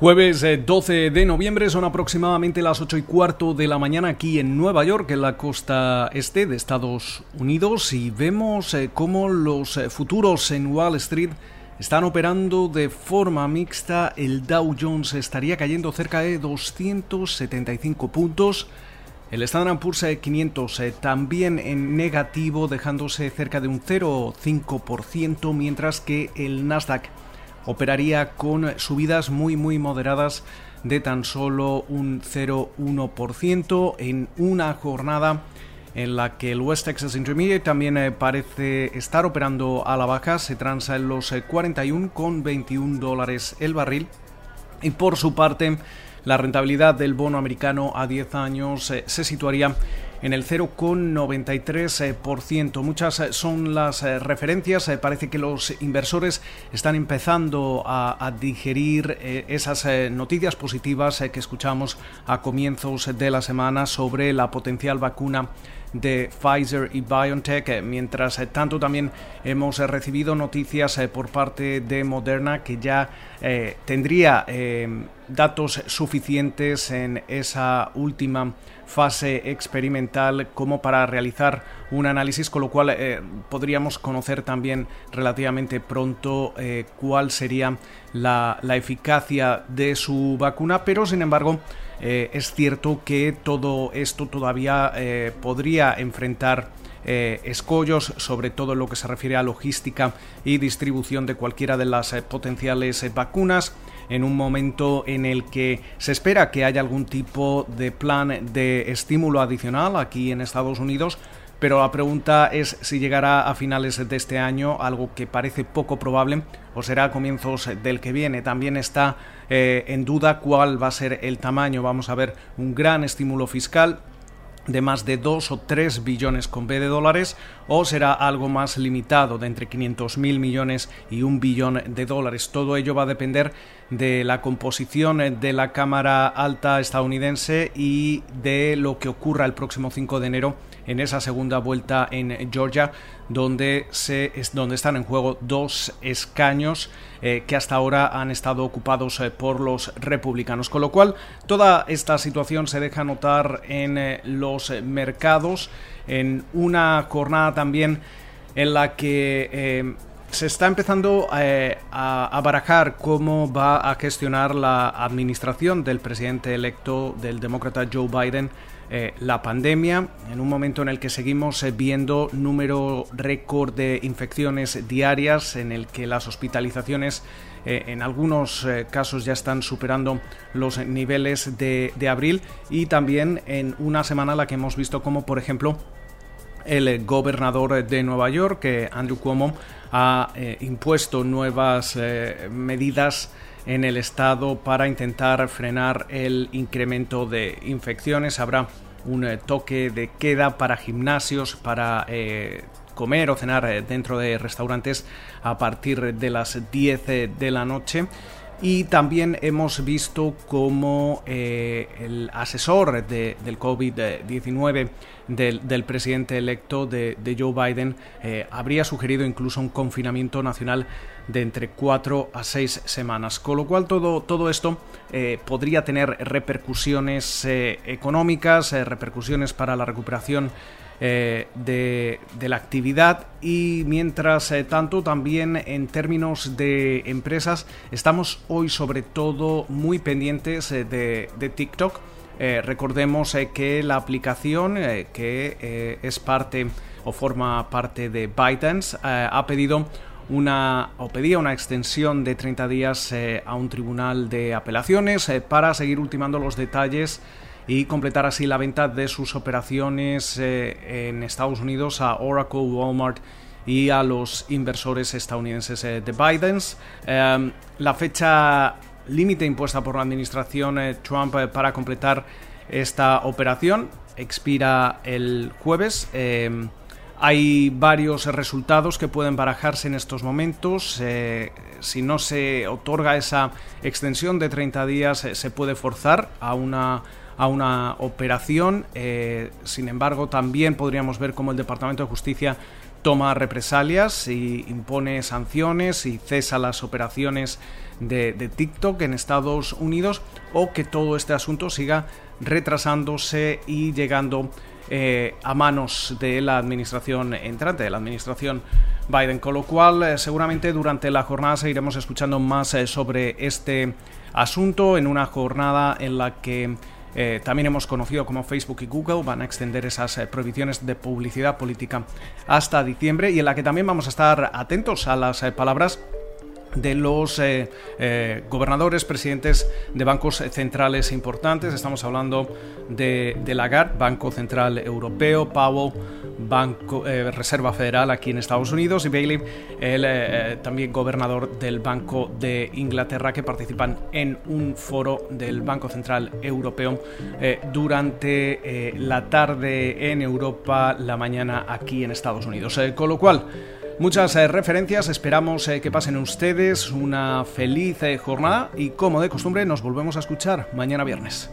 Jueves 12 eh, de noviembre son aproximadamente las 8 y cuarto de la mañana aquí en Nueva York, en la costa este de Estados Unidos, y vemos eh, cómo los eh, futuros en Wall Street están operando de forma mixta. El Dow Jones estaría cayendo cerca de 275 puntos. El Standard Poor's 500 también en negativo, dejándose cerca de un 0,5%, mientras que el Nasdaq operaría con subidas muy muy moderadas de tan solo un 0,1% en una jornada en la que el West Texas Intermediate también eh, parece estar operando a la baja, se transa en los 41,21 eh, dólares el barril. Y por su parte la rentabilidad del bono americano a 10 años eh, se situaría en el 0,93%. Muchas eh, son las eh, referencias. Parece que los inversores están empezando a, digerir esas noticias positivas que escuchamos a comienzos de la semana sobre la potencial vacuna de Pfizer y BioNTech, mientras tanto también hemos recibido noticias por parte de Moderna que ya tendría datos suficientes en esa última fase experimental como para realizar un análisis, con lo cual eh, podríamos conocer también relativamente pronto eh, cuál sería la, eficacia de su vacuna, pero sin embargo eh, es cierto que todo esto todavía podría enfrentar escollos, sobre todo en lo que se refiere a logística y distribución de cualquiera de las potenciales vacunas en un momento en el que se espera que haya algún tipo de plan de estímulo adicional aquí en Estados Unidos. Pero la pregunta es si llegará a finales de este año, algo que parece poco probable, o será a comienzos del que viene. También está eh, en duda cuál va a ser el tamaño. Vamos a ver un gran estímulo fiscal de más de 2 o 3 billones con B de dólares o será algo más limitado de entre 500 mil millones y un billón de dólares. Todo ello va a depender de la composición de la Cámara Alta estadounidense y de lo que ocurra el próximo 5 de enero en esa segunda vuelta en Georgia, donde, se, donde están en juego dos escaños eh, que hasta ahora han estado ocupados eh, por los republicanos. Con lo cual, toda esta situación se deja notar en eh, los mercados, en una jornada también en la que se está empezando a, a, barajar cómo va a gestionar la administración del presidente electo del demócrata Joe Biden eh, la pandemia, en un momento en el que seguimos eh, viendo número récord de infecciones diarias, en el que las hospitalizaciones eh, en algunos casos ya están superando los niveles de, abril y también en una semana la que hemos visto como por ejemplo el gobernador de Nueva York, Andrew Cuomo, ha impuesto nuevas medidas en el estado para intentar frenar el incremento de infecciones. Habrá un eh, toque de queda para gimnasios, para eh, comer o cenar eh, dentro de restaurantes a partir de las 10 de la noche. Y también hemos visto cómo el asesor del COVID-19 del, presidente electo de, Joe Biden habría sugerido incluso un confinamiento nacional de entre 4 a 6 semanas. Con lo cual todo, todo esto eh, podría tener repercusiones eh, económicas, eh, repercusiones para la recuperación de, de, la actividad y mientras tanto también en términos de empresas estamos hoy sobre todo muy pendientes de, de, TikTok. recordemos que la aplicación que es parte o forma parte de ByteDance ha pedido una o pedía una extensión de 30 días eh, a un tribunal de apelaciones eh, para seguir ultimando los detalles y completar así la venta de sus operaciones eh, en Estados Unidos a Oracle, Walmart y a los inversores estadounidenses de Biden. Em, la fecha límite impuesta por la administración Trump para completar esta operación expira el jueves. Em, hay varios resultados que pueden barajarse en estos momentos. Eh, si no se otorga esa extensión de 30 días, eh, se puede forzar a una, a una operación. Eh, sin embargo, también podríamos ver cómo el Departamento de Justicia toma represalias y impone sanciones y cesa las operaciones de, TikTok en Estados Unidos o que todo este asunto siga retrasándose y llegando eh, a manos de la administración entrante, de la administración Biden. Con lo cual, eh, seguramente durante la jornada seguiremos escuchando más sobre este asunto en una jornada en la que eh, también hemos conocido como Facebook y Google van a extender esas eh, prohibiciones de publicidad política hasta diciembre y en la que también vamos a estar atentos a las eh, palabras de los eh, eh, gobernadores, presidentes de bancos centrales importantes. Estamos hablando de, de Lagarde, Banco Central Europeo, Powell, Banco eh, Reserva Federal aquí en Estados Unidos y Bailey, el también gobernador del Banco de Inglaterra, que participan en un foro del Banco Central Europeo durante la tarde en Europa, la mañana aquí en Estados Unidos. con lo cual, Muchas eh, referencias, esperamos eh, que pasen ustedes una feliz eh, jornada y como de costumbre nos volvemos a escuchar mañana viernes.